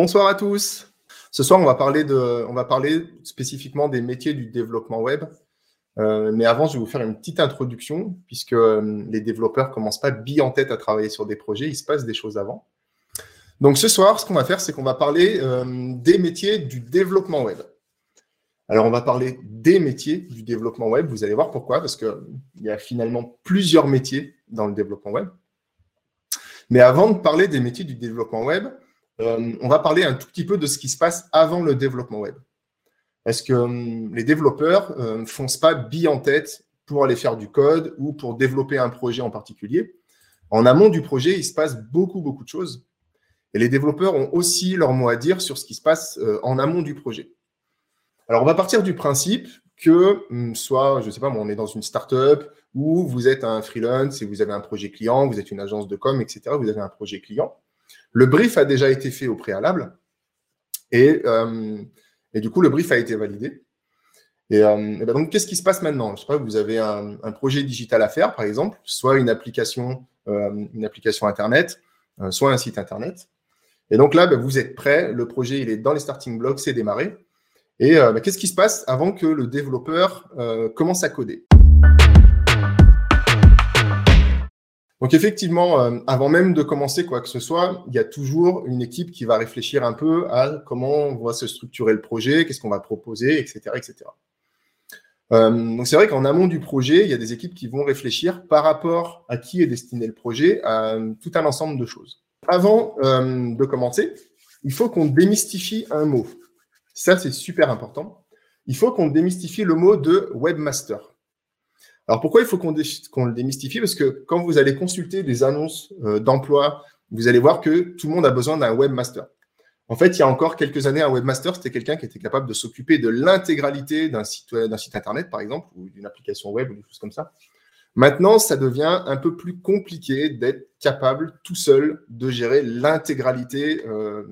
Bonsoir à tous. Ce soir, on va parler, spécifiquement des métiers du développement web. Euh, mais avant, je vais vous faire une petite introduction, puisque euh, les développeurs ne commencent pas billes en tête à travailler sur des projets, il se passe des choses avant. Donc ce soir, ce qu'on va faire, c'est qu'on va parler euh, des métiers du développement web. Alors on va parler des métiers du développement web, vous allez voir pourquoi, parce qu'il y a finalement plusieurs métiers dans le développement web. Mais avant de parler des métiers du développement web, euh, on va parler un tout petit peu de ce qui se passe avant le développement web. Est-ce que hum, les développeurs ne euh, foncent pas billes en tête pour aller faire du code ou pour développer un projet en particulier? En amont du projet, il se passe beaucoup, beaucoup de choses. Et les développeurs ont aussi leur mot à dire sur ce qui se passe euh, en amont du projet. Alors, on va partir du principe que hum, soit, je ne sais pas, on est dans une startup ou vous êtes un freelance et vous avez un projet client, vous êtes une agence de com, etc. Vous avez un projet client. Le brief a déjà été fait au préalable et, euh, du coup, le brief a été validé. Et, euh, ben donc, qu'est-ce qui se passe maintenant? Je sais pas, vous avez un, projet digital à faire, par exemple, soit une application, euh, une application Internet, soit un site Internet. Et donc là, ben, vous êtes prêt, le projet est dans les starting blocks, c'est démarré. Et ben, qu'est-ce qui se passe avant que le développeur commence à coder? Donc effectivement, euh, avant même de commencer quoi que ce soit, il y a toujours une équipe qui va réfléchir un peu à comment on va se structurer le projet, qu'est-ce qu'on va proposer, etc. etc. Euh, donc c'est vrai qu'en amont du projet, il y a des équipes qui vont réfléchir par rapport à qui est destiné le projet, à tout un ensemble de choses. Avant euh, de commencer, il faut qu'on démystifie un mot. Ça, c'est super important. Il faut qu'on démystifie le mot de webmaster. Alors pourquoi il faut qu'on le démystifie? Parce que quand vous allez consulter des annonces euh, d'emploi, vous allez voir que tout le monde a besoin d'un webmaster. En fait, il y a encore quelques années, un webmaster, c'était quelqu'un qui était capable de s'occuper de l'intégralité d'un site, internet, par exemple, ou d'une application web ou des choses comme ça. Maintenant, ça devient un peu plus compliqué d'être capable tout seul de gérer l'intégralité euh,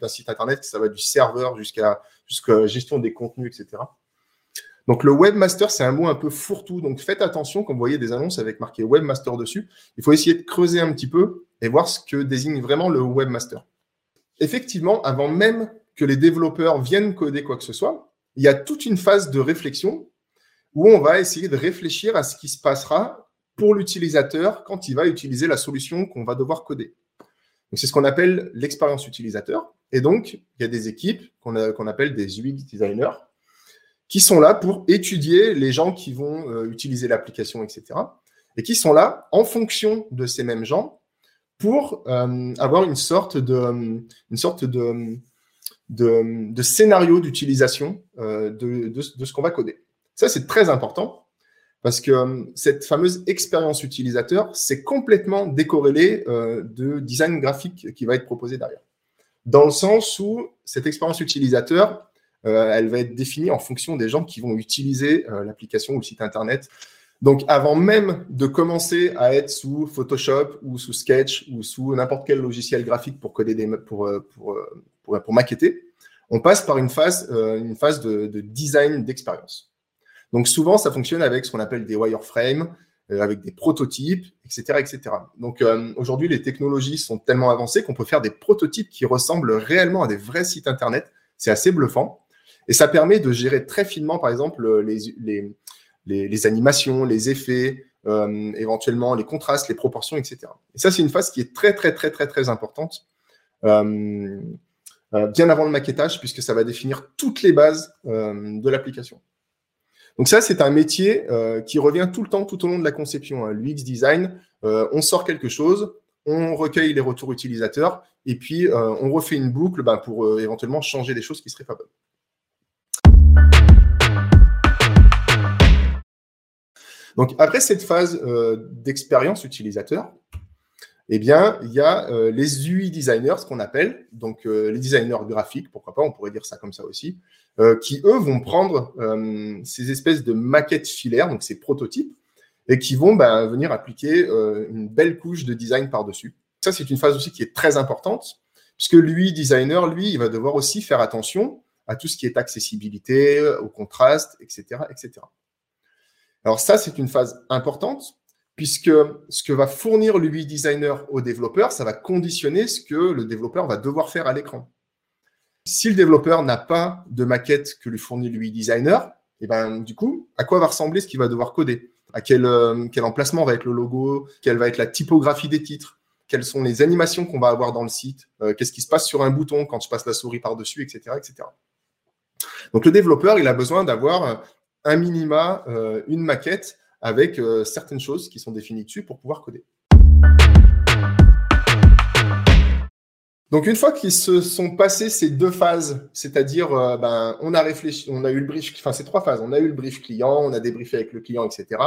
d'un site internet, ça va du serveur jusqu'à jusqu'à gestion des contenus, etc. Donc le webmaster, c'est un mot un peu fourre-tout. Donc faites attention quand vous voyez des annonces avec marqué webmaster dessus. Il faut essayer de creuser un petit peu et voir ce que désigne vraiment le webmaster. Effectivement, avant même que les développeurs viennent coder quoi que ce soit, il y a toute une phase de réflexion où on va essayer de réfléchir à ce qui se passera pour l'utilisateur quand il va utiliser la solution qu'on va devoir coder. C'est ce qu'on appelle l'expérience utilisateur. Et donc, il y a des équipes qu'on appelle des UX designers qui sont là pour étudier les gens qui vont euh, utiliser l'application, etc. Et qui sont là en fonction de ces mêmes gens pour euh, avoir une sorte de, une sorte de, de, scénario d'utilisation euh, de, de, ce qu'on va coder. Ça, c'est très important parce que cette fameuse expérience utilisateur, c'est complètement décorrélé de design graphique qui va être proposé derrière. Dans le sens où cette expérience utilisateur, euh, elle va être définie en fonction des gens qui vont utiliser euh, l'application ou le site Internet. Donc, avant même de commencer à être sous Photoshop ou sous Sketch ou sous n'importe quel logiciel graphique pour coder des, pour, euh, pour, pour, pour maqueter, on passe par une phase, une phase de, de design d'expérience. Donc, souvent, ça fonctionne avec ce qu'on appelle des wireframes, avec des prototypes, etc. etc. Donc, aujourd'hui, les technologies sont tellement avancées qu'on peut faire des prototypes qui ressemblent réellement à des vrais sites Internet. C'est assez bluffant. Et ça permet de gérer très finement, par exemple, les, les, animations, les effets, euh, éventuellement les contrastes, les proportions, etc. Et ça, c'est une phase qui est très, très, très, très, très importante, euh, euh, bien avant le maquettage, puisque ça va définir toutes les bases de l'application. Donc ça, c'est un métier qui revient tout le temps, tout au long de la conception. Hein. L'UX design, on sort quelque chose, on recueille les retours utilisateurs, et puis on refait une boucle ben, pour éventuellement changer des choses qui seraient pas bonnes. Donc, après cette phase euh, d'expérience utilisateur, eh il y a euh, les UI designers, ce qu'on appelle, donc euh, les designers graphiques, pourquoi pas, on pourrait dire ça comme ça aussi, qui eux vont prendre ces espèces de maquettes filaires, donc ces prototypes, et qui vont bah, venir appliquer une belle couche de design par-dessus. Ça, c'est une phase aussi qui est très importante, puisque l'UI designer, lui, il va devoir aussi faire attention à tout ce qui est accessibilité, au contraste, etc., etc. Alors ça, c'est une phase importante puisque ce que va fournir l'UI designer au développeur, ça va conditionner ce que le développeur va devoir faire à l'écran. Si le développeur n'a pas de maquette que lui fournit lui designer, et eh ben du coup, à quoi va ressembler ce qu'il va devoir coder? À quel, euh, quel emplacement va être le logo? Quelle va être la typographie des titres? Quelles sont les animations qu'on va avoir dans le site? Euh, Qu'est-ce qui se passe sur un bouton quand je passe la souris par-dessus, etc., etc. Donc le développeur, il a besoin d'avoir un minima, euh, une maquette avec certaines choses qui sont définies dessus pour pouvoir coder. Donc une fois qu'ils se sont passés ces deux phases, c'est-à-dire euh, ben, on a réfléchi, on a eu le brief, enfin ces trois phases, on a eu le brief client, on a débriefé avec le client, etc.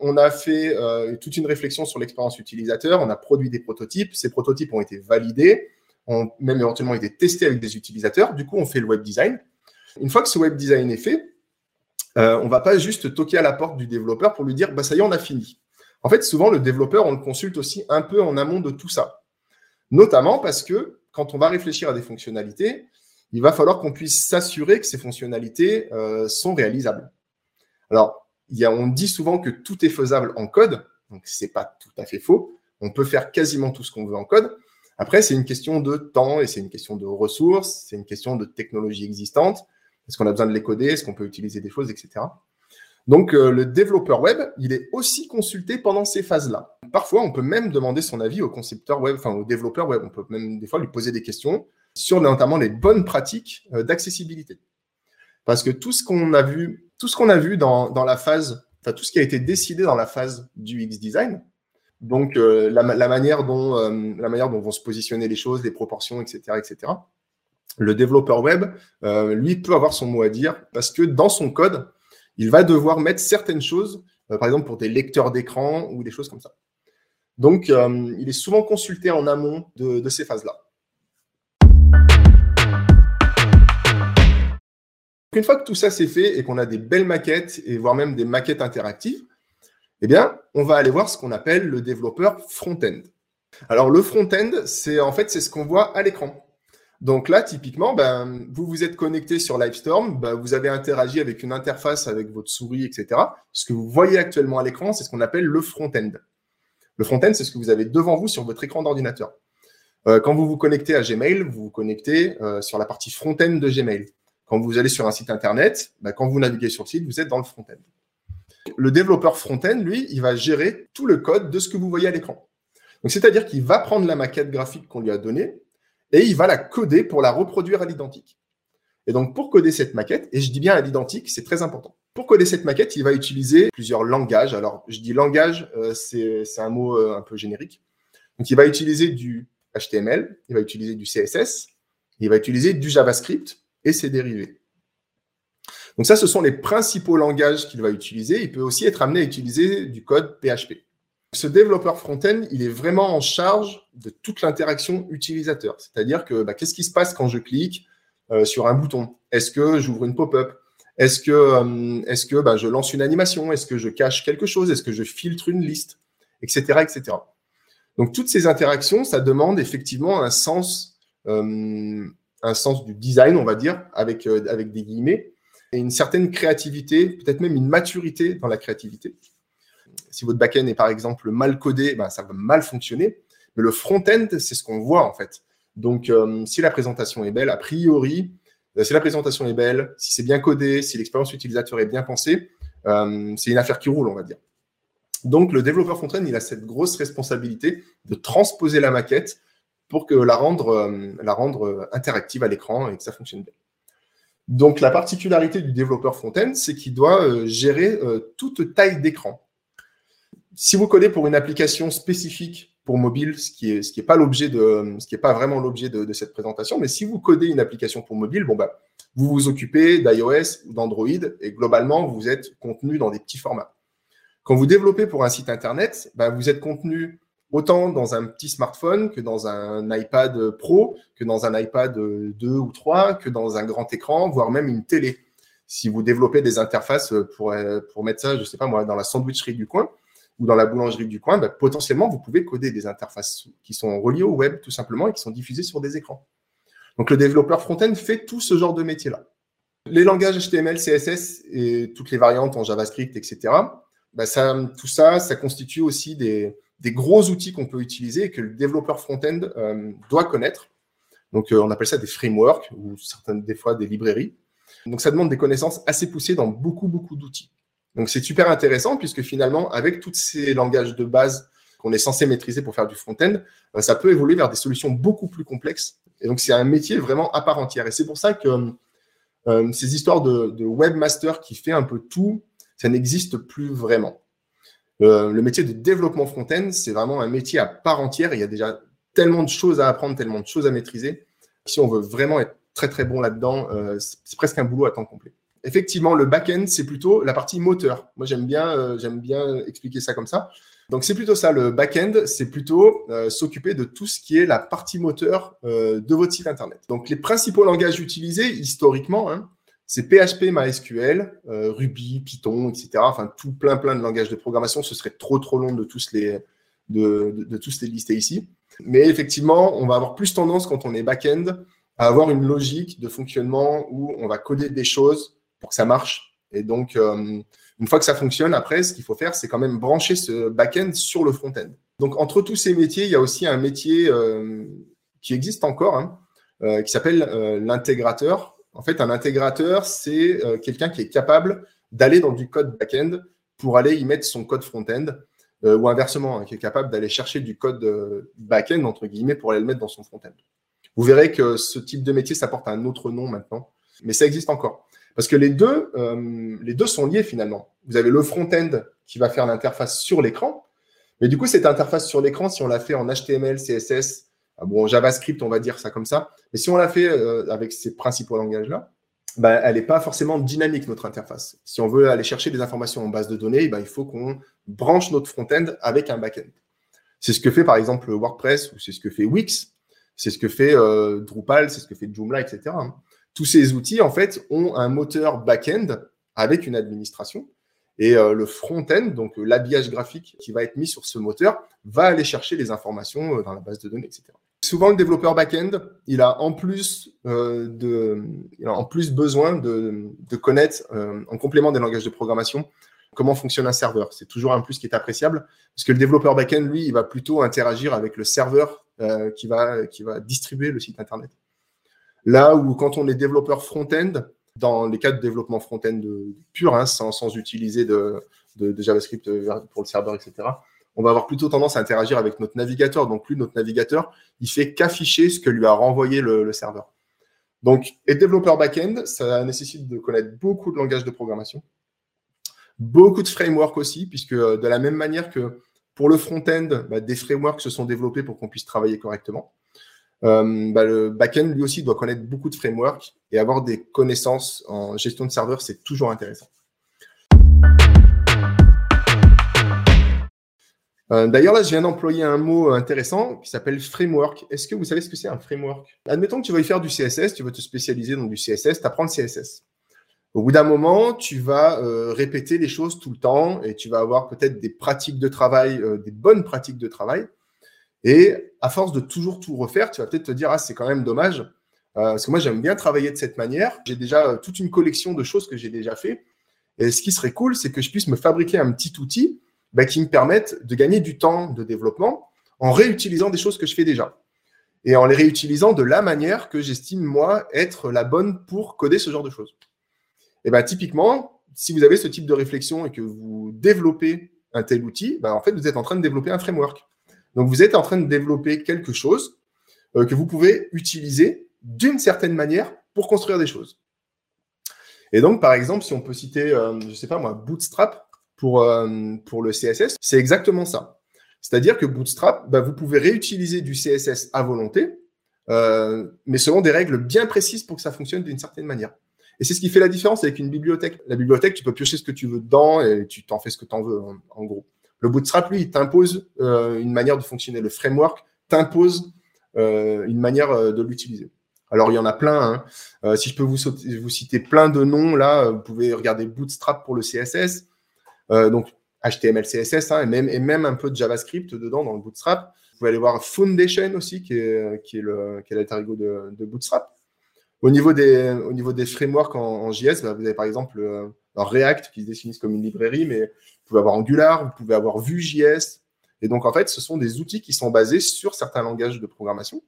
On a fait euh, toute une réflexion sur l'expérience utilisateur, on a produit des prototypes, ces prototypes ont été validés, ont même éventuellement été testés avec des utilisateurs, du coup on fait le web design. Une fois que ce web design est fait, euh, on va pas juste toquer à la porte du développeur pour lui dire bah ça y est on a fini. En fait souvent le développeur on le consulte aussi un peu en amont de tout ça. Notamment parce que quand on va réfléchir à des fonctionnalités, il va falloir qu'on puisse s'assurer que ces fonctionnalités euh, sont réalisables. Alors, on dit souvent que tout est faisable en code, donc ce n'est pas tout à fait faux. On peut faire quasiment tout ce qu'on veut en code. Après, c'est une question de temps et c'est une question de ressources, c'est une question de technologie existante. Est-ce qu'on a besoin de les coder? Est-ce qu'on peut utiliser des choses, etc. Donc, euh, le développeur web, il est aussi consulté pendant ces phases-là. Parfois, on peut même demander son avis au concepteur web, enfin au développeur web. On peut même des fois lui poser des questions sur notamment les bonnes pratiques euh, d'accessibilité. Parce que tout ce qu'on a vu, tout ce qu'on a vu dans, la phase, enfin tout ce qui a été décidé dans la phase du X design, donc euh, la, manière dont la manière dont vont se positionner les choses, les proportions, etc., etc. Le développeur web, lui, peut avoir son mot à dire parce que dans son code, il va devoir mettre certaines choses, euh, par exemple pour des lecteurs d'écran ou des choses comme ça. Donc, euh, il est souvent consulté en amont de, ces phases-là. Une fois que tout ça c'est fait et qu'on a des belles maquettes et voire même des maquettes interactives, eh bien, on va aller voir ce qu'on appelle le développeur front-end. Alors, le front-end, c'est en fait c'est ce qu'on voit à l'écran. Donc là, typiquement, ben, vous vous êtes connecté sur Livestorm, ben, vous avez interagi avec une interface avec votre souris, etc. Ce que vous voyez actuellement à l'écran, c'est ce qu'on appelle le front-end. Le front-end, c'est ce que vous avez devant vous sur votre écran d'ordinateur. Euh, quand vous vous connectez à Gmail, vous vous connectez euh, sur la partie front-end de Gmail. Quand vous allez sur un site internet, ben, quand vous naviguez sur le site, vous êtes dans le front-end. Le développeur front-end, lui, il va gérer tout le code de ce que vous voyez à l'écran. C'est-à-dire qu'il va prendre la maquette graphique qu'on lui a donnée, et il va la coder pour la reproduire à l'identique. Et donc, pour coder cette maquette, et je dis bien à l'identique, c'est très important. Pour coder cette maquette, il va utiliser plusieurs langages. Alors, je dis langage, euh, c'est un mot euh, un peu générique. Donc, il va utiliser du HTML, il va utiliser du CSS, il va utiliser du JavaScript et ses dérivés. Donc ça, ce sont les principaux langages qu'il va utiliser. Il peut aussi être amené à utiliser du code PHP. Ce développeur front-end, il est vraiment en charge de toute l'interaction utilisateur. C'est-à-dire que bah, qu'est-ce qui se passe quand je clique euh, sur un bouton? Est-ce que j'ouvre une pop-up? Est-ce que, euh, est que bah, je lance une animation? Est-ce que je cache quelque chose? Est-ce que je filtre une liste? Etc. etc. Donc toutes ces interactions, ça demande effectivement un sens, euh, un sens du design, on va dire, avec, avec des guillemets, et une certaine créativité, peut-être même une maturité dans la créativité si votre back-end est par exemple mal codé, ben, ça va mal fonctionner. Mais le front-end, c'est ce qu'on voit en fait. Donc, euh, si la présentation est belle, a priori, euh, si la présentation est belle, si c'est bien codé, si l'expérience utilisateur est bien pensée, euh, c'est une affaire qui roule, on va dire. Donc, le développeur front-end, il a cette grosse responsabilité de transposer la maquette pour que la rendre, la rendre interactive à l'écran et que ça fonctionne bien. Donc, la particularité du développeur front-end, c'est qu'il doit gérer toute taille d'écran si vous codez pour une application spécifique pour mobile, ce qui est, pas l'objet de, ce qui pas vraiment l'objet de, cette présentation, mais si vous codez une application pour mobile, bon bah, vous vous occupez d'iOS ou d'Android et globalement, vous êtes contenu dans des petits formats. Quand vous développez pour un site internet, bah, vous êtes contenu autant dans un petit smartphone que dans un iPad Pro, que dans un iPad 2 ou 3, que dans un grand écran, voire même une télé. Si vous développez des interfaces pour, pour mettre ça, je sais pas moi, dans la sandwicherie du coin, ou dans la boulangerie du coin, bah, potentiellement, vous pouvez coder des interfaces qui sont reliées au web, tout simplement, et qui sont diffusées sur des écrans. Donc, le développeur front-end fait tout ce genre de métier-là. Les langages HTML, CSS et toutes les variantes en JavaScript, etc., bah, tout ça, ça constitue aussi des, gros outils qu'on peut utiliser et que le développeur front-end euh, doit connaître Donc, on appelle ça des frameworks ou certaines des fois des librairies. Donc, ça demande des connaissances assez poussées dans beaucoup, beaucoup d'outils. Donc, c'est super intéressant puisque finalement, avec tous ces langages de base qu'on est censé maîtriser pour faire du front-end, euh, ça peut évoluer vers des solutions beaucoup plus complexes. Et donc, c'est un métier vraiment à part entière. Et c'est pour ça que euh, ces histoires de, webmaster qui fait un peu tout, ça n'existe plus vraiment. Euh, le métier de développement front-end, c'est vraiment un métier à part entière. il y a déjà tellement de choses à apprendre, tellement de choses à maîtriser. Si on veut vraiment être très très bon là-dedans, c'est presque un boulot à temps complet. Effectivement, le back-end, c'est plutôt la partie moteur. Moi, j'aime bien, j'aime bien expliquer ça comme ça. Donc c'est plutôt ça, le back-end, c'est plutôt euh, s'occuper de tout ce qui est la partie moteur euh, de votre site Internet. Donc les principaux langages utilisés historiquement, hein, c'est PHP, MySQL, euh, Ruby, Python, etc. Enfin, tout plein plein de langages de programmation. Ce serait trop trop long de tous les, de, de tous les lister ici. Mais effectivement, on va avoir plus tendance quand on est back-end à avoir une logique de fonctionnement où on va coder des choses pour que ça marche. Et donc, une fois que ça fonctionne, après, ce qu'il faut faire, c'est quand même brancher ce back-end sur le front-end. Donc, entre tous ces métiers, il y a aussi un métier euh, qui existe encore, hein, euh, qui s'appelle euh, l'intégrateur. En fait, un intégrateur, c'est quelqu'un qui est capable d'aller dans du code back-end pour aller y mettre son code front-end, ou inversement, hein, qui est capable d'aller chercher du code back-end, entre guillemets, pour aller le mettre dans son front-end. Vous verrez que ce type de métier, ça porte un autre nom maintenant, mais ça existe encore. Parce que les deux, euh, les deux sont liés finalement. Vous avez le front-end qui va faire l'interface sur l'écran. Mais du coup, cette interface sur l'écran, si on la fait en HTML, CSS, ah bon, JavaScript, on va dire ça comme ça. Mais si on la fait euh, avec ces principaux langages-là, ben, elle n'est pas forcément dynamique, notre interface. Si on veut aller chercher des informations en base de données, ben, il faut qu'on branche notre front-end avec un back-end. C'est ce que fait par exemple WordPress ou c'est ce que fait Wix, c'est ce que fait euh, Drupal, c'est ce que fait Joomla, etc. Tous ces outils, en fait, ont un moteur back-end avec une administration. Et euh, le front-end, donc euh, l'habillage graphique qui va être mis sur ce moteur, va aller chercher les informations euh, dans la base de données, etc. Souvent, le développeur back-end, il a en plus, besoin de, connaître, en complément des langages de programmation, comment fonctionne un serveur. C'est toujours un plus qui est appréciable, parce que le développeur back-end, lui, il va plutôt interagir avec le serveur qui va distribuer le site Internet. Là où quand on est développeur front-end, dans les cas de développement front-end pur, hein, sans, utiliser de, JavaScript pour le serveur, etc., on va avoir plutôt tendance à interagir avec notre navigateur. Donc, lui, notre navigateur, il fait qu'afficher ce que lui a renvoyé le, serveur. Donc, être développeur back-end, ça nécessite de connaître beaucoup de langages de programmation, beaucoup de frameworks aussi, puisque euh, de la même manière que pour le front-end, bah, des frameworks se sont développés pour qu'on puisse travailler correctement. Euh, bah, le backend, lui aussi, doit connaître beaucoup de frameworks et avoir des connaissances en gestion de serveur, c'est toujours intéressant. Euh, d'ailleurs, là, je viens d'employer un mot intéressant qui s'appelle framework. Est-ce que vous savez ce que c'est un framework? Admettons que tu y faire du CSS, tu vas te spécialiser dans du CSS, tu apprends le CSS. Au bout d'un moment, tu vas euh, répéter les choses tout le temps et tu vas avoir peut-être des pratiques de travail, des bonnes pratiques de travail. Et à force de toujours tout refaire, tu vas peut-être te dire, ah, c'est quand même dommage. Euh, parce que moi, j'aime bien travailler de cette manière. J'ai déjà euh, toute une collection de choses que j'ai déjà fait. Et ce qui serait cool, c'est que je puisse me fabriquer un petit outil bah, qui me permette de gagner du temps de développement en réutilisant des choses que je fais déjà. Et en les réutilisant de la manière que j'estime, moi, être la bonne pour coder ce genre de choses. Et bien, typiquement, si vous avez ce type de réflexion et que vous développez un tel outil, bah, en fait, vous êtes en train de développer un framework. Donc, vous êtes en train de développer quelque chose euh, que vous pouvez utiliser d'une certaine manière pour construire des choses. Et donc, par exemple, si on peut citer, euh, je ne sais pas moi, Bootstrap pour, euh, le CSS, c'est exactement ça. C'est-à-dire que Bootstrap, bah, vous pouvez réutiliser du CSS à volonté, mais selon des règles bien précises pour que ça fonctionne d'une certaine manière. Et c'est ce qui fait la différence avec une bibliothèque. La bibliothèque, tu peux piocher ce que tu veux dedans et tu t'en fais ce que tu en veux, en gros. Le Bootstrap, lui, il t'impose euh, une manière de fonctionner. Le framework t'impose euh, une manière euh, de l'utiliser. Alors, il y en a plein. Hein. si je peux vous, vous, citer plein de noms, là, vous pouvez regarder Bootstrap pour le CSS. donc, HTML, CSS, hein, et, même, un peu de JavaScript dedans dans le Bootstrap. Vous pouvez aller voir Foundation aussi, qui est, qui qui est de, Bootstrap. Au niveau des, au niveau des frameworks en, JS, bah, vous avez par exemple React qui se définissent comme une librairie, mais pouvez avoir Angular, vous pouvez avoir Vue.js. Et donc, en fait, ce sont des outils qui sont basés sur certains langages de programmation.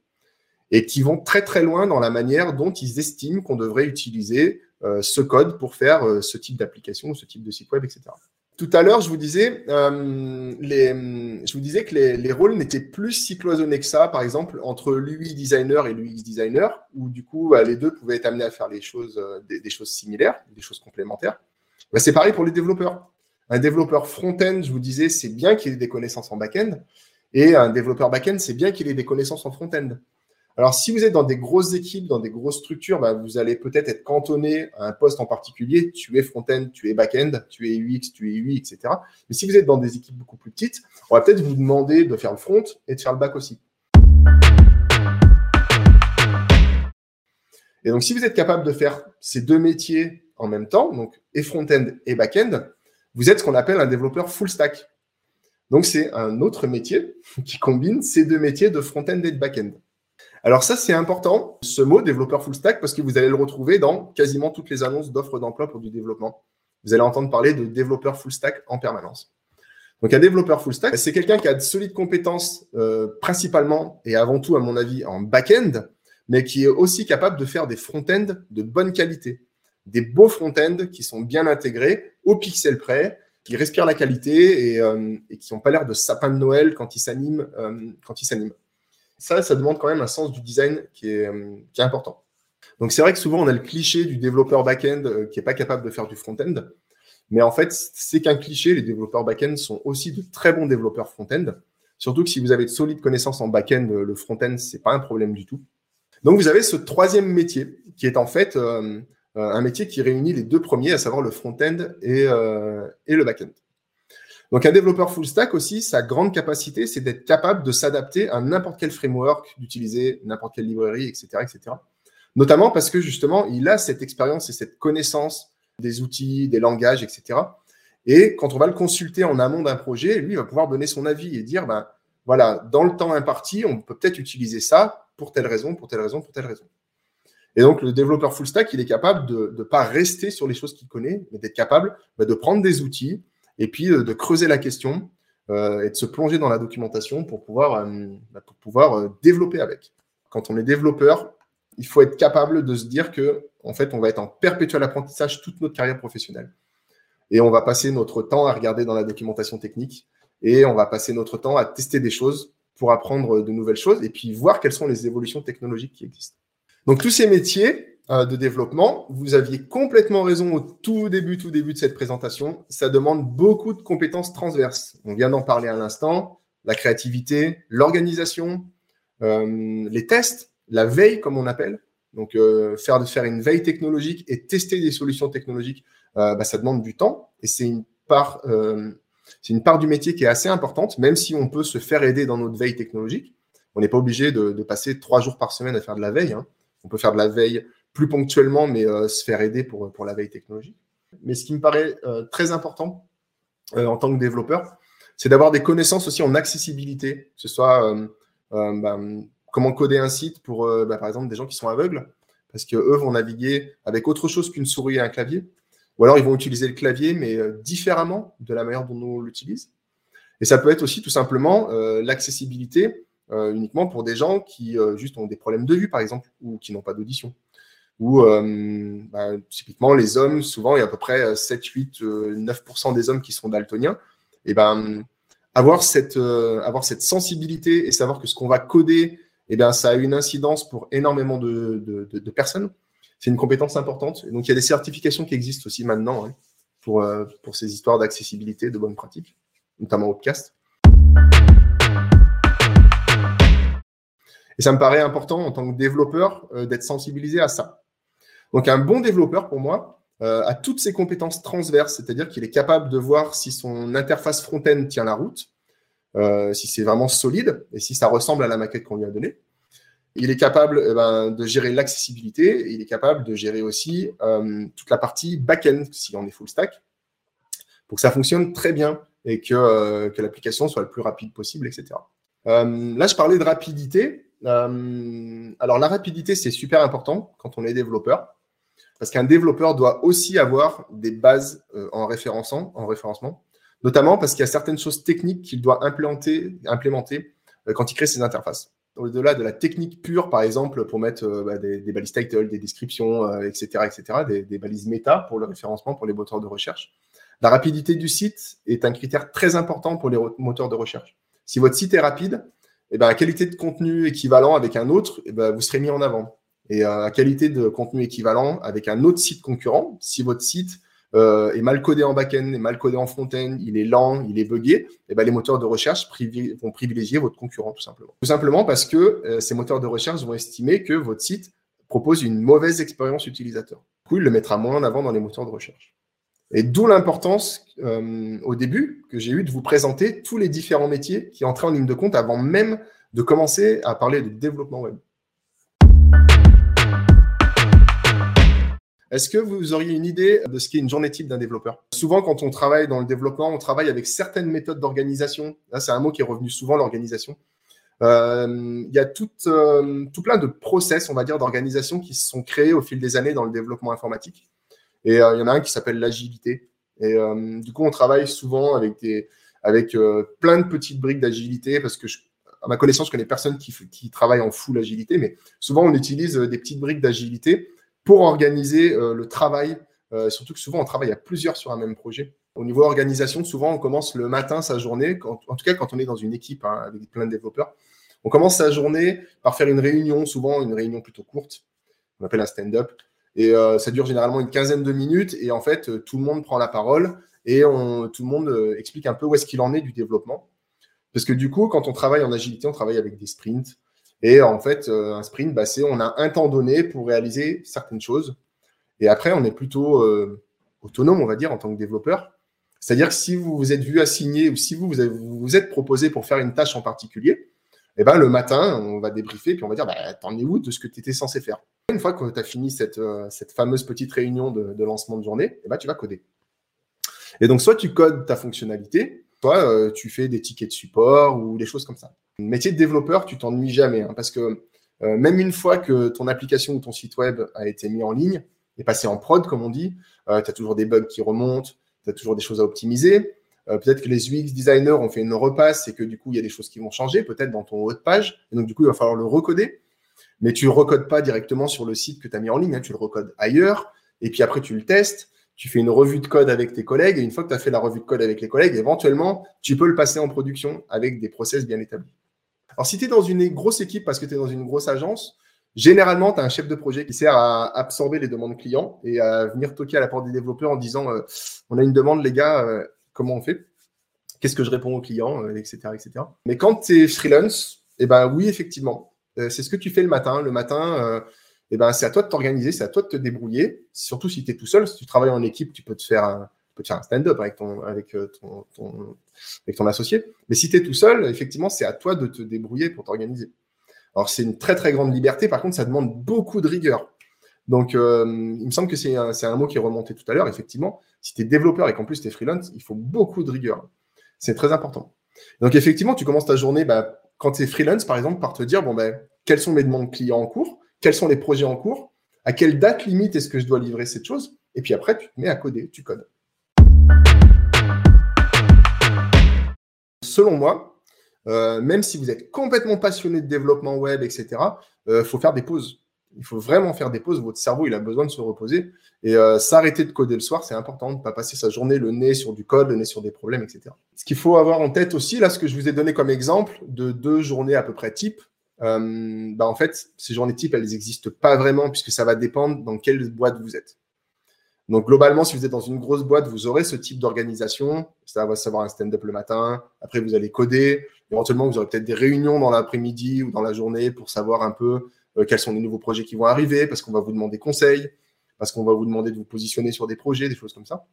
et qui vont très très loin dans la manière dont ils estiment qu'on devrait utiliser euh, ce code pour faire euh, ce type d'application, ce type de site web, etc. Tout à l'heure, je vous disais, euh, je vous disais que les, les rôles n'étaient plus si cloisonnés que ça, par exemple, entre l'UI designer et l'UX designer, où du coup, les deux pouvaient être amenés à faire des, choses similaires, des choses complémentaires. Bah, c'est pareil pour les développeurs. Un développeur front-end, je vous disais, c'est bien qu'il ait des connaissances en back-end, et un développeur back-end, c'est bien qu'il ait des connaissances en front-end. Alors, si vous êtes dans des grosses équipes, dans des grosses structures, bah, vous allez peut-être être cantonné à un poste en particulier. Tu es front-end, tu es back-end, tu es UX, tu es UI, etc. Mais si vous êtes dans des équipes beaucoup plus petites, on va peut-être vous demander de faire le front et de faire le back aussi. Et donc, si vous êtes capable de faire ces deux métiers en même temps, donc et front-end et back-end, vous êtes ce qu'on appelle un développeur full stack. Donc, c'est un autre métier qui combine ces deux métiers de front-end et de back-end. Alors ça, c'est important, ce mot développeur full stack, parce que vous allez le retrouver dans quasiment toutes les annonces d'offres d'emploi pour du développement. Vous allez entendre parler de développeur full stack en permanence. Donc un développeur full stack, c'est quelqu'un qui a de solides compétences, euh, principalement et avant tout, à mon avis, en back-end, mais qui est aussi capable de faire des front-end de bonne qualité. Des beaux front-end qui sont bien intégrés, au pixel près, qui respirent la qualité et, euh, qui n'ont pas l'air de sapin de Noël quand ils s'animent. Euh, quand ils s'animent ça, ça demande quand même un sens du design qui est, euh, qui est important. Donc c'est vrai que souvent on a le cliché du développeur back-end qui n'est pas capable de faire du front-end. Mais en fait, c'est qu'un cliché. Les développeurs back-end sont aussi de très bons développeurs front-end. Surtout que si vous avez de solides connaissances en back-end, le front-end, ce n'est pas un problème du tout. Donc vous avez ce troisième métier qui est en fait un métier qui réunit les deux premiers, à savoir le front-end et, et le back-end. Donc un développeur full stack aussi, sa grande capacité, c'est d'être capable de s'adapter à n'importe quel framework, d'utiliser n'importe quelle librairie, etc., etc. Notamment parce que justement, il a cette expérience et cette connaissance des outils, des langages, etc. Et quand on va le consulter en amont d'un projet, lui va pouvoir donner son avis et dire, ben voilà, dans le temps imparti, on peut peut-être utiliser ça pour telle raison, pour telle raison, pour telle raison. Et donc, le développeur full stack, il est capable de ne pas rester sur les choses qu'il connaît, mais d'être capable ben, de prendre des outils, et puis euh, de creuser la question euh, et de se plonger dans la documentation pour pouvoir, euh, bah, pour pouvoir développer avec. Quand on est développeur, il faut être capable de se dire que en fait, on va être en perpétuel apprentissage toute notre carrière professionnelle. Et on va passer notre temps à regarder dans la documentation technique et on va passer notre temps à tester des choses pour apprendre de nouvelles choses et puis voir quelles sont les évolutions technologiques qui existent. Donc tous ces métiers, euh, de développement. Vous aviez complètement raison au tout début, tout début de cette présentation. Ça demande beaucoup de compétences transverses. On vient d'en parler à l'instant. La créativité, l'organisation, euh, les tests, la veille, comme on appelle. Donc, euh, faire, de faire une veille technologique et tester des solutions technologiques, bah, ça demande du temps. Et c'est une part, c'est une part du métier qui est assez importante, même si on peut se faire aider dans notre veille technologique. On n'est pas obligé de, passer trois jours par semaine à faire de la veille. Hein. On peut faire de la veille plus ponctuellement, mais euh, se faire aider pour, la veille technologique. Mais ce qui me paraît euh, très important euh, en tant que développeur, c'est d'avoir des connaissances aussi en accessibilité, que ce soit bah, comment coder un site pour, bah, par exemple, des gens qui sont aveugles, parce qu'eux vont naviguer avec autre chose qu'une souris et un clavier, ou alors ils vont utiliser le clavier, mais différemment de la manière dont nous l'utilisons. Et ça peut être aussi tout simplement l'accessibilité uniquement pour des gens qui juste ont des problèmes de vue, par exemple, ou qui n'ont pas d'audition où euh, bah, typiquement les hommes, souvent il y a à peu près 7, 8, 9% des hommes qui sont daltoniens, et ben avoir cette, euh, avoir cette sensibilité et savoir que ce qu'on va coder, et ben, ça a une incidence pour énormément de, de, personnes. C'est une compétence importante. donc, il y a des certifications qui existent aussi maintenant hein, pour, euh, pour ces histoires d'accessibilité, de bonnes pratiques, notamment Outcast. Et ça me paraît important en tant que développeur d'être sensibilisé à ça. Donc un bon développeur, pour moi, euh, a toutes ses compétences transverses, c'est-à-dire qu'il est capable de voir si son interface front-end tient la route, euh, si c'est vraiment solide et si ça ressemble à la maquette qu'on lui a donnée. Il est capable eh ben, de gérer l'accessibilité, il est capable de gérer aussi euh, toute la partie back-end, si on est full stack, pour que ça fonctionne très bien et que, que l'application soit le plus rapide possible, etc. là, je parlais de rapidité. Alors, la rapidité, c'est super important quand on est développeur. Parce qu'un développeur doit aussi avoir des bases euh, en en référencement, notamment parce qu'il y a certaines choses techniques qu'il doit implémenter, implémenter euh, quand il crée ses interfaces. au-delà de la technique pure, par exemple, pour mettre euh, bah, des, balises title, des descriptions, etc., etc., des, des, balises méta pour le référencement, pour les moteurs de recherche. La rapidité du site est un critère très important pour les moteurs de recherche. Si votre site est rapide, eh ben, la qualité de contenu équivalent avec un autre, eh ben, vous serez mis en avant. Et euh, la qualité de contenu équivalent avec un autre site concurrent, si votre site euh, est mal codé en back-end, est mal codé en front-end, il est lent, il est buggé, eh ben, les moteurs de recherche vont privilégier votre concurrent tout simplement. Tout simplement parce que euh, ces moteurs de recherche vont estimer que votre site propose une mauvaise expérience utilisateur. Du coup, il le mettra moins en avant dans les moteurs de recherche. Et d'où l'importance euh, au début que j'ai eu de vous présenter tous les différents métiers qui entraient en ligne de compte avant même de commencer à parler de développement web. Est-ce que vous auriez une idée de ce qu'est une journée type d'un développeur? Souvent, quand on travaille dans le développement, on travaille avec certaines méthodes d'organisation. Là, c'est un mot qui est revenu souvent, l'organisation. Euh, il y a tout, euh, tout plein de process, on va dire, d'organisation qui se sont créés au fil des années dans le développement informatique. Et euh, il y en a un qui s'appelle l'agilité. Et euh, du coup, on travaille souvent avec, des, avec euh, plein de petites briques d'agilité parce que à ma connaissance, je connais personne qui, qui travaille en full agilité, mais souvent on utilise des petites briques d'agilité pour organiser le travail. surtout que souvent on travaille à plusieurs sur un même projet. Au niveau organisation, souvent on commence le matin sa journée, en tout cas quand on est dans une équipe hein, avec plein de développeurs, on commence sa journée par faire une réunion, souvent une réunion plutôt courte, on appelle un stand-up, et euh, ça dure généralement une quinzaine de minutes. Et en fait, euh, tout le monde prend la parole et tout le monde euh, explique un peu où est-ce qu'il en est du développement. Parce que du coup, quand on travaille en agilité, on travaille avec des sprints. Et en fait, un sprint, bah, c'est on a un temps donné pour réaliser certaines choses. Et après, on est plutôt autonome, on va dire, en tant que développeur. C'est-à-dire que si vous vous êtes vu assigner ou si vous vous, vous êtes proposé pour faire une tâche en particulier, eh ben, le matin, on va débriefer, puis on va dire, bah, t'en es où de ce que tu étais censé faire? Une fois que tu as fini cette, euh, cette, fameuse petite réunion de, lancement de journée, eh ben, tu vas coder. Et donc, soit tu codes ta fonctionnalité, soit euh, tu fais des tickets de support ou des choses comme ça. Métier de développeur, tu t'ennuies jamais, hein, parce que euh, même une fois que ton application ou ton site web a été mis en ligne, et passé en prod, comme on dit, tu as toujours des bugs qui remontent, tu as toujours des choses à optimiser. Peut-être que les UX designers ont fait une repasse et que du coup, il y a des choses qui vont changer, peut-être dans ton haut de page. Et donc, du coup, il va falloir le recoder. Mais tu ne recodes pas directement sur le site que tu as mis en ligne. Hein. tu le recodes ailleurs. Et puis après, tu le testes. Tu fais une revue de code avec tes collègues. Et une fois que tu as fait la revue de code avec les collègues, éventuellement, tu peux le passer en production avec des process bien établis. Alors, si tu es dans une grosse équipe parce que tu es dans une grosse agence, Généralement, tu as un chef de projet qui sert à absorber les demandes clients et à venir toquer à la porte des développeurs en disant euh, On a une demande, les gars, euh, comment on fait? Qu'est-ce que je réponds aux clients, etc., euh, etc. Mais quand tu es freelance, eh ben oui, effectivement, c'est ce que tu fais le matin. Le matin, euh, eh ben, c'est à toi de t'organiser, c'est à toi de te débrouiller. Surtout si tu es tout seul, si tu travailles en équipe, tu peux te faire un, stand-up avec ton, avec, ton, avec ton associé. Mais si tu es tout seul, effectivement, c'est à toi de te débrouiller pour t'organiser. Alors, c'est une très, très grande liberté. Par contre, ça demande beaucoup de rigueur. Donc, il me semble que c'est un, un, mot qui est remonté tout à l'heure. Effectivement, si tu es développeur et qu'en plus tu es freelance, il faut beaucoup de rigueur. C'est très important. Donc, effectivement, tu commences ta journée, bah, quand tu es freelance, par exemple, par te dire, bon, ben, quelles sont mes demandes clients en cours? Quels sont les projets en cours? À quelle date limite est-ce que je dois livrer cette chose? Et puis après, tu te mets à coder, tu codes. Selon moi, euh, même si vous êtes complètement passionné de développement web, etc., il euh, faut faire des pauses. Il faut vraiment faire des pauses. Votre cerveau, il a besoin de se reposer. Et euh, s'arrêter de coder le soir, c'est important ne pas passer sa journée le nez sur du code, le nez sur des problèmes, etc. Ce qu'il faut avoir en tête aussi, là, ce que je vous ai donné comme exemple de deux journées à peu près type, euh, bah, en fait, ces journées type, elles n'existent pas vraiment puisque ça va dépendre dans quelle boîte vous êtes. Donc, globalement, si vous êtes dans une grosse boîte, vous aurez ce type d'organisation. Ça va savoir un stand-up le matin. Après, vous allez coder. Éventuellement, vous aurez peut-être des réunions dans l'après-midi ou dans la journée pour savoir un peu quels sont les nouveaux projets qui vont arriver, parce qu'on va vous demander conseil, parce qu'on va vous demander de vous positionner sur des projets, des choses comme ça.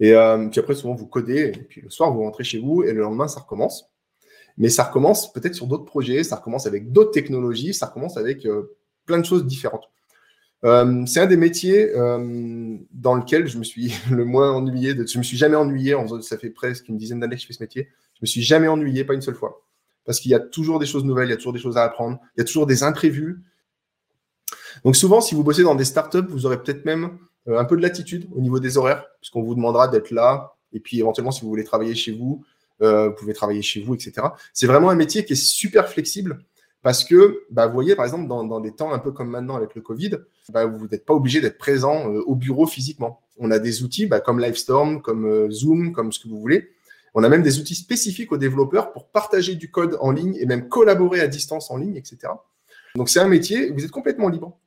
Et euh, puis après, souvent, vous codez, et puis le soir, vous rentrez chez vous, et le lendemain, ça recommence. Mais ça recommence peut-être sur d'autres projets, ça recommence avec d'autres technologies, ça recommence avec euh, plein de choses différentes. c'est un des métiers dans lequel je me suis le moins ennuyé. De, je me suis jamais ennuyé. En, ça fait presque une dizaine d'années que je fais ce métier. Je me suis jamais ennuyé, pas une seule fois parce qu'il y a toujours des choses nouvelles, il y a toujours des choses à apprendre, il y a toujours des imprévus. Donc souvent, si vous bossez dans des startups, vous aurez peut-être même euh, un peu de latitude au niveau des horaires, puisqu'on vous demandera d'être là. Et puis éventuellement, si vous voulez travailler chez vous, euh, vous pouvez travailler chez vous, etc. C'est vraiment un métier qui est super flexible Parce que, bah, vous voyez, par exemple, dans, des temps un peu comme maintenant avec le Covid, bah, vous n'êtes pas obligé d'être présent euh, au bureau physiquement. On a des outils bah, comme Livestorm, comme Zoom, comme ce que vous voulez. On a même des outils spécifiques aux développeurs pour partager du code en ligne et même collaborer à distance en ligne, etc. Donc, c'est un métier, vous êtes complètement libre.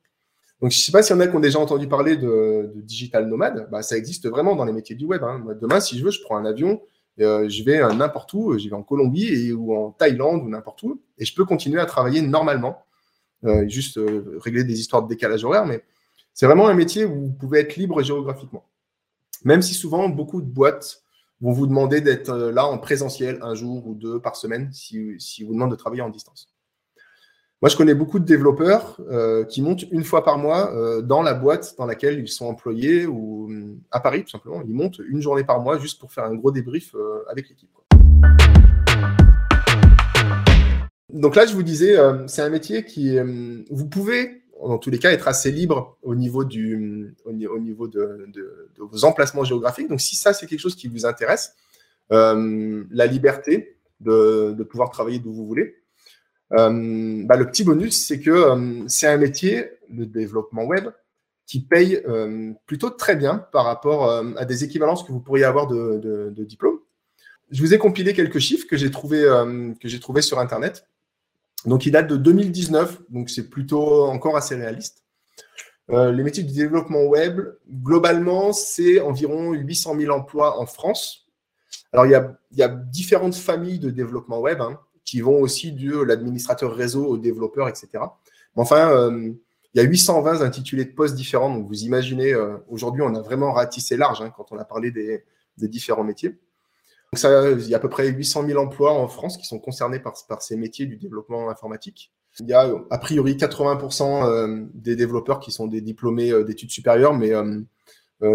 Donc, je ne sais pas s'il y en a qui ont déjà entendu parler de, digital nomade. Bah, ça existe vraiment dans les métiers du web. Hein. Demain, si je veux, je prends un avion, euh, je vais n'importe où, je vais en Colombie ou en Thaïlande ou n'importe où, et je peux continuer à travailler normalement, euh, juste euh, régler des histoires de décalage horaire, mais c'est vraiment un métier où vous pouvez être libre géographiquement. Même si souvent, beaucoup de boîtes vont vous demander d'être là en présentiel un jour ou deux par semaine si, vous demandent de travailler en distance. Moi, je connais beaucoup de développeurs euh, qui montent une fois par mois euh, dans la boîte dans laquelle ils sont employés ou euh, à Paris, tout simplement. Ils montent une journée par mois juste pour faire un gros débrief avec l'équipe. Donc là, je vous disais, c'est un métier qui, vous pouvez, dans tous les cas, être assez libre au niveau, du, au, niveau de, vos emplacements géographiques. Donc si ça, c'est quelque chose qui vous intéresse, la liberté de, pouvoir travailler d'où vous voulez, euh, bah, le petit bonus, c'est que euh, c'est un métier, le développement web, qui paye euh, plutôt très bien par rapport à des équivalences que vous pourriez avoir de, diplôme. Je vous ai compilé quelques chiffres que j'ai trouvé que j'ai trouvé sur Internet. Donc, ils datent de 2019, donc c'est plutôt encore assez réaliste. les métiers du développement web, globalement, c'est environ 800 000 emplois en France. Alors, il y a, il y a différentes familles de développement web. Hein qui vont aussi de l'administrateur réseau au développeur, etc. Mais enfin, euh, il y a 820 intitulés de postes différents. Donc, vous imaginez, euh, aujourd'hui, on a vraiment ratissé large hein, quand on a parlé des, différents métiers. Il y a à peu près 800 000 emplois en France qui sont concernés par, ces métiers du développement informatique. Il y a a priori 80% euh, des développeurs qui sont des diplômés d'études supérieures, mais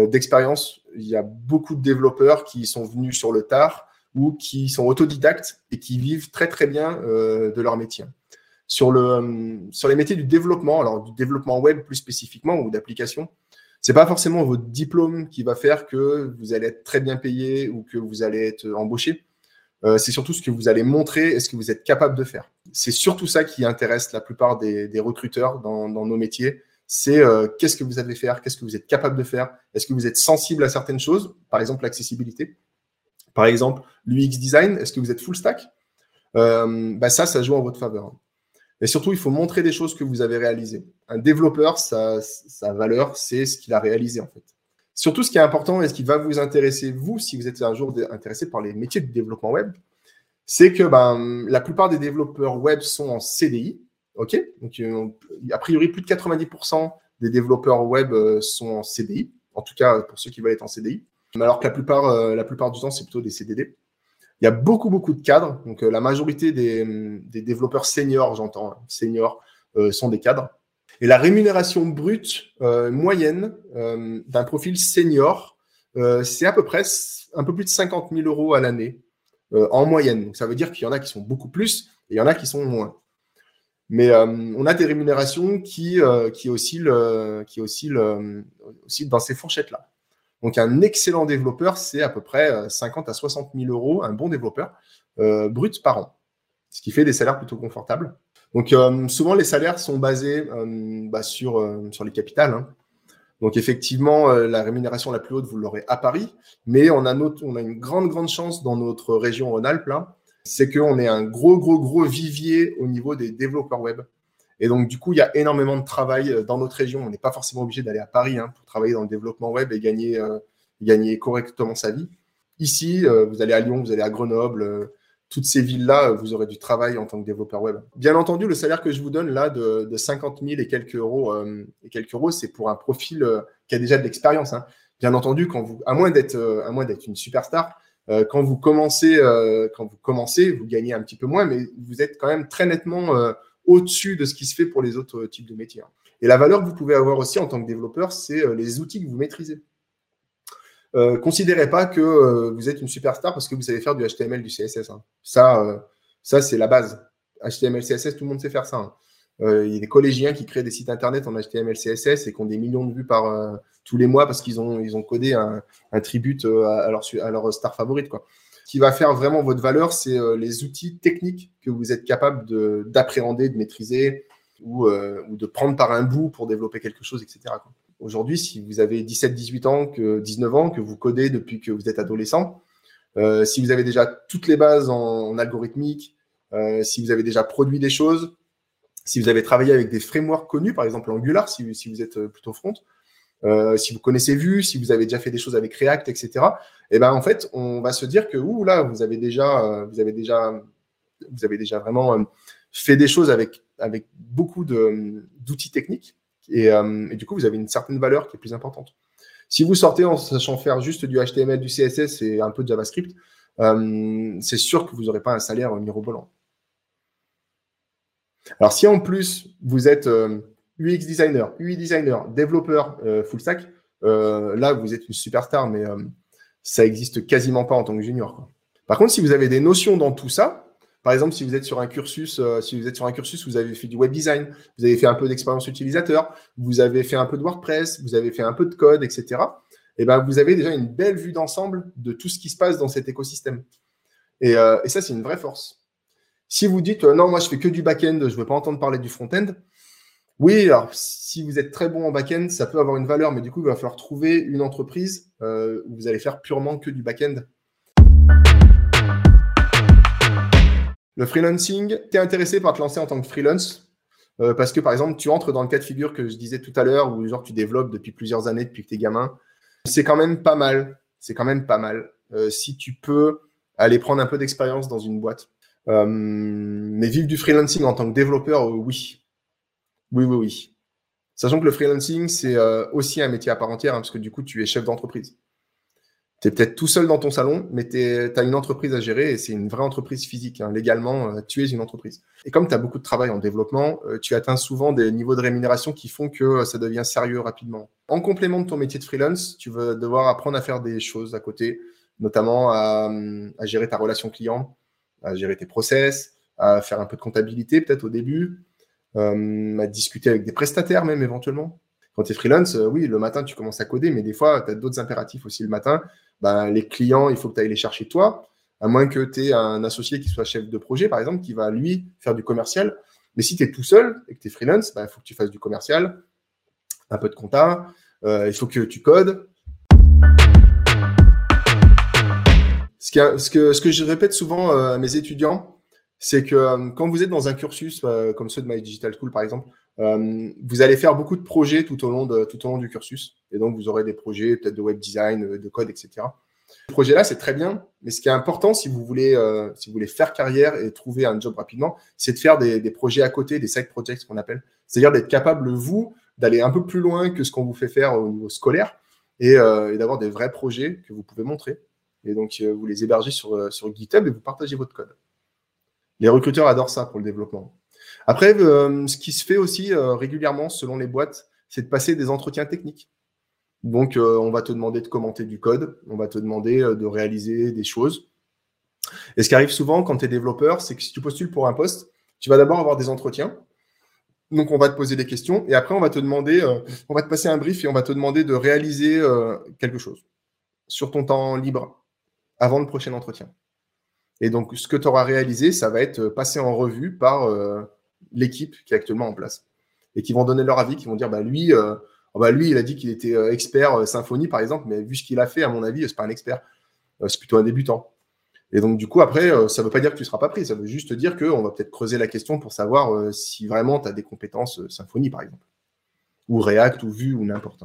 d'expérience, il y a beaucoup de développeurs qui sont venus sur le tard, ou qui sont autodidactes et qui vivent très très bien euh, de leur métier. Euh, sur les métiers du développement, alors du développement web plus spécifiquement ou d'application, c'est pas forcément votre diplôme qui va faire que vous allez être très bien payé ou que vous allez être embauché. Euh, c'est surtout ce que vous allez montrer et ce que vous êtes capable de faire. C'est surtout ça qui intéresse la plupart des, des recruteurs dans, dans, nos métiers. C'est qu'est-ce que vous avez faire, qu'est-ce que vous êtes capable de faire, est-ce que vous êtes sensible à certaines choses, par exemple l'accessibilité, par exemple, l'UX design, est-ce que vous êtes full stack? Euh, bah Ça, ça joue en votre faveur. Et surtout, il faut montrer des choses que vous avez réalisées. Un développeur, sa, valeur, c'est ce qu'il a réalisé en fait. Surtout, ce qui est important et ce qui va vous intéresser, vous, si vous êtes un jour intéressé par les métiers du développement web, c'est que ben, la plupart des développeurs web sont en CDI. OK? Donc, euh, a priori, plus de 90% des développeurs web euh, sont en CDI, en tout cas pour ceux qui veulent être en CDI alors que la plupart, euh, la plupart du temps, c'est plutôt des CDD. Il y a beaucoup, beaucoup de cadres. Donc, euh, la majorité des, développeurs seniors, j'entends, hein, seniors, euh, sont des cadres. Et la rémunération brute moyenne d'un profil senior, c'est à peu près un peu plus de 50 000 euros à l'année en moyenne. Donc, ça veut dire qu'il y en a qui sont beaucoup plus et il y en a qui sont moins. Mais on a des rémunérations qui, qui oscillent, qui oscillent, oscillent dans ces fourchettes-là. Donc, un excellent développeur, c'est à peu près 50 euh, à 60 000 euros, un bon développeur, euh, brut par an, ce qui fait des salaires plutôt confortables. Donc, euh, souvent, les salaires sont basés bah, sur, sur les capitales. Hein. Donc, effectivement, la rémunération la plus haute, vous l'aurez à Paris, mais on a, on a une grande, grande chance dans notre région Rhône-Alpes, c'est qu'on est un gros, gros, gros vivier au niveau des développeurs web. Et donc, du coup, il y a énormément de travail euh, dans notre région. On n'est pas forcément obligé d'aller à Paris hein, pour travailler dans le développement web et gagner, euh, gagner correctement sa vie. Ici, euh, vous allez à Lyon, vous allez à Grenoble, toutes ces villes-là, vous aurez du travail en tant que développeur web. Bien entendu, le salaire que je vous donne là de, de 50 000 et quelques euros, et quelques euros, c'est pour un profil qui a déjà de l'expérience. Hein. Bien entendu, quand vous, à moins d'être, à moins d'être une superstar, quand vous commencez, quand vous commencez, vous gagnez un petit peu moins, mais vous êtes quand même très nettement au-dessus de ce qui se fait pour les autres euh, types de métiers. Hein. Et la valeur que vous pouvez avoir aussi en tant que développeur, c'est euh, les outils que vous maîtrisez. Euh, considérez pas que euh, vous êtes une superstar parce que vous savez faire du HTML, du CSS. Hein. Ça, ça c'est la base. HTML, CSS, tout le monde sait faire ça. Hein. Il y a des collégiens qui créent des sites internet en HTML, CSS et qui ont des millions de vues par tous les mois parce qu'ils ont, ils ont codé un, un tribute à leur, à leur star favorite. Quoi. Qui va faire vraiment votre valeur, c'est les outils techniques que vous êtes capable d'appréhender, de, maîtriser ou, ou, de prendre par un bout pour développer quelque chose, etc. Aujourd'hui, si vous avez 17, 18 ans, que 19 ans, que vous codez depuis que vous êtes adolescent, euh, si vous avez déjà toutes les bases en, algorithmique, euh, si vous avez déjà produit des choses, si vous avez travaillé avec des frameworks connus, par exemple Angular, si, vous êtes euh, plutôt front, si vous connaissez Vue, si vous avez déjà fait des choses avec React, etc. Et eh ben en fait, on va se dire que ouh là, vous avez déjà, vous avez déjà, vous avez déjà vraiment fait des choses avec avec beaucoup d'outils techniques et, du coup, vous avez une certaine valeur qui est plus importante. Si vous sortez en sachant faire juste du HTML, du CSS et un peu de JavaScript, euh, c'est sûr que vous n'aurez pas un salaire mirobolant. Alors, si en plus vous êtes UX euh, designer, UI designer, développeur euh, full stack, là vous êtes une superstar, mais ça n'existe quasiment pas en tant que junior. Par contre, si vous avez des notions dans tout ça, par exemple, si vous êtes sur un cursus, euh, si vous êtes sur un cursus, vous avez fait du web design, vous avez fait un peu d'expérience utilisateur, vous avez fait un peu de WordPress, vous avez fait un peu de code, etc. Et eh ben, vous avez déjà une belle vue d'ensemble de tout ce qui se passe dans cet écosystème. Et, euh, ça, c'est une vraie force. Si vous dites euh, non, moi je fais que du back-end, je ne veux pas entendre parler du front-end. Oui, alors si vous êtes très bon en back-end, ça peut avoir une valeur, mais du coup, il va falloir trouver une entreprise où vous allez faire purement que du back-end. Le freelancing, tu es intéressé par te lancer en tant que freelance euh, parce que, par exemple, tu entres dans le cas de figure que je disais tout à l'heure où genre, tu développes depuis plusieurs années, depuis que tu es gamin. C'est quand même pas mal. C'est quand même pas mal euh, si tu peux aller prendre un peu d'expérience dans une boîte. Euh, mais vivre du freelancing en tant que développeur, oui. Oui, oui, oui. Sachant que le freelancing, c'est aussi un métier à part entière, hein, parce que du coup, tu es chef d'entreprise tu es peut-être tout seul dans ton salon, mais tu as une entreprise à gérer et c'est une vraie entreprise physique. Hein. Légalement, euh, tu es une entreprise. Et comme tu as beaucoup de travail en développement, euh, tu atteins souvent des niveaux de rémunération qui font que euh, ça devient sérieux rapidement. En complément de ton métier de freelance, tu vas devoir apprendre à faire des choses à côté, notamment à, à gérer ta relation client, à gérer tes process, à faire un peu de comptabilité peut-être au début, à discuter avec des prestataires même éventuellement. Quand tu es freelance, oui, le matin, tu commences à coder, mais des fois, tu as d'autres impératifs aussi le matin ben, les clients, il faut que tu ailles les chercher toi, à moins que tu aies un associé qui soit chef de projet, par exemple, qui va lui faire du commercial. Mais si tu es tout seul et que tu es freelance, ben, il faut que tu fasses du commercial, un peu de compta, euh, il faut que tu codes. Ce, que, je répète souvent euh, à mes étudiants, c'est que euh, quand vous êtes dans un cursus comme ceux de My Digital School, par exemple, euh, vous allez faire beaucoup de projets tout au, long du cursus. Et donc, vous aurez des projets peut-être de web design, euh, de code, etc. Ce projet-là, c'est très bien. Mais ce qui est important, si vous voulez, euh, faire carrière et trouver un job rapidement, c'est de faire des, projets à côté, des side projects qu'on appelle. C'est-à-dire d'être capable, vous, d'aller un peu plus loin que ce qu'on vous fait faire au niveau scolaire et, euh, d'avoir des vrais projets que vous pouvez montrer. Et donc, vous les hébergez sur GitHub et vous partagez votre code. Les recruteurs adorent ça pour le développement. Après, euh, ce qui se fait aussi euh, régulièrement selon les boîtes, c'est de passer des entretiens techniques. Donc, euh, on va te demander de commenter du code, on va te demander de réaliser des choses. Et ce qui arrive souvent quand tu es développeur, c'est que si tu postules pour un poste, tu vas d'abord avoir des entretiens. Donc, on va te poser des questions et après, on va te demander, on va te passer un brief et on va te demander de réaliser quelque chose sur ton temps libre avant le prochain entretien. Et donc, ce que tu auras réalisé, ça va être passé en revue par l'équipe qui est actuellement en place. Et qui vont donner leur avis, qui vont dire, bah, lui, euh, oh, bah, lui, il a dit qu'il était euh, expert euh, symphonie, par exemple, mais vu ce qu'il a fait, à mon avis, c'est pas un expert. c'est plutôt un débutant. Et donc, du coup, après, ça ne veut pas dire que tu ne seras pas pris. Ça veut juste dire qu'on va peut-être creuser la question pour savoir si vraiment tu as des compétences symphonie, par exemple. Ou React, ou Vue, ou n'importe.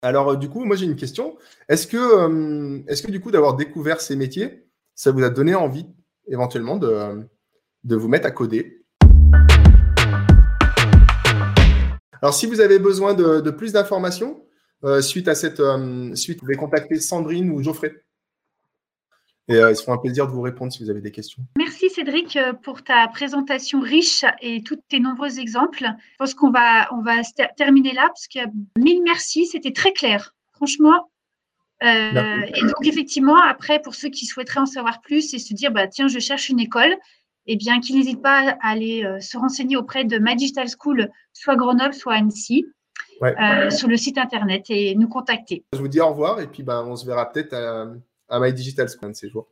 Alors, du coup, moi, j'ai une question. Est-ce que, est-ce que, du coup, d'avoir découvert ces métiers, ça vous a donné envie éventuellement de, vous mettre à coder? Alors, si vous avez besoin de, plus d'informations, euh, suite à cette euh, suite, vous pouvez contacter Sandrine ou Geoffrey. Et euh, ils seront un plaisir de vous répondre si vous avez des questions. Merci Cédric pour ta présentation riche et tous tes nombreux exemples. Je pense qu'on va, on va terminer là parce qu'il y a mille merci, c'était très clair. Franchement, euh, et donc, effectivement, après, pour ceux qui souhaiteraient en savoir plus et se dire, bah, tiens, je cherche une école, eh bien, qu'ils n'hésitent pas à aller euh, se renseigner auprès de My Digital School, soit Grenoble, soit Annecy. sur le site internet et nous contacter. Je vous dis au revoir et puis ben, on se verra peut-être à, à My Digital Squad ces jours.